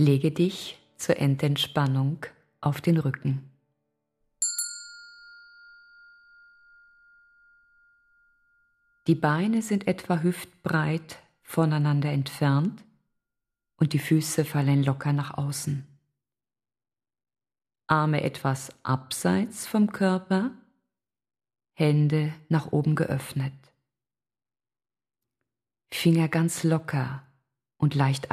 Lege dich zur Endentspannung auf den Rücken. Die Beine sind etwa hüftbreit voneinander entfernt und die Füße fallen locker nach außen. Arme etwas abseits vom Körper, Hände nach oben geöffnet. Finger ganz locker und leicht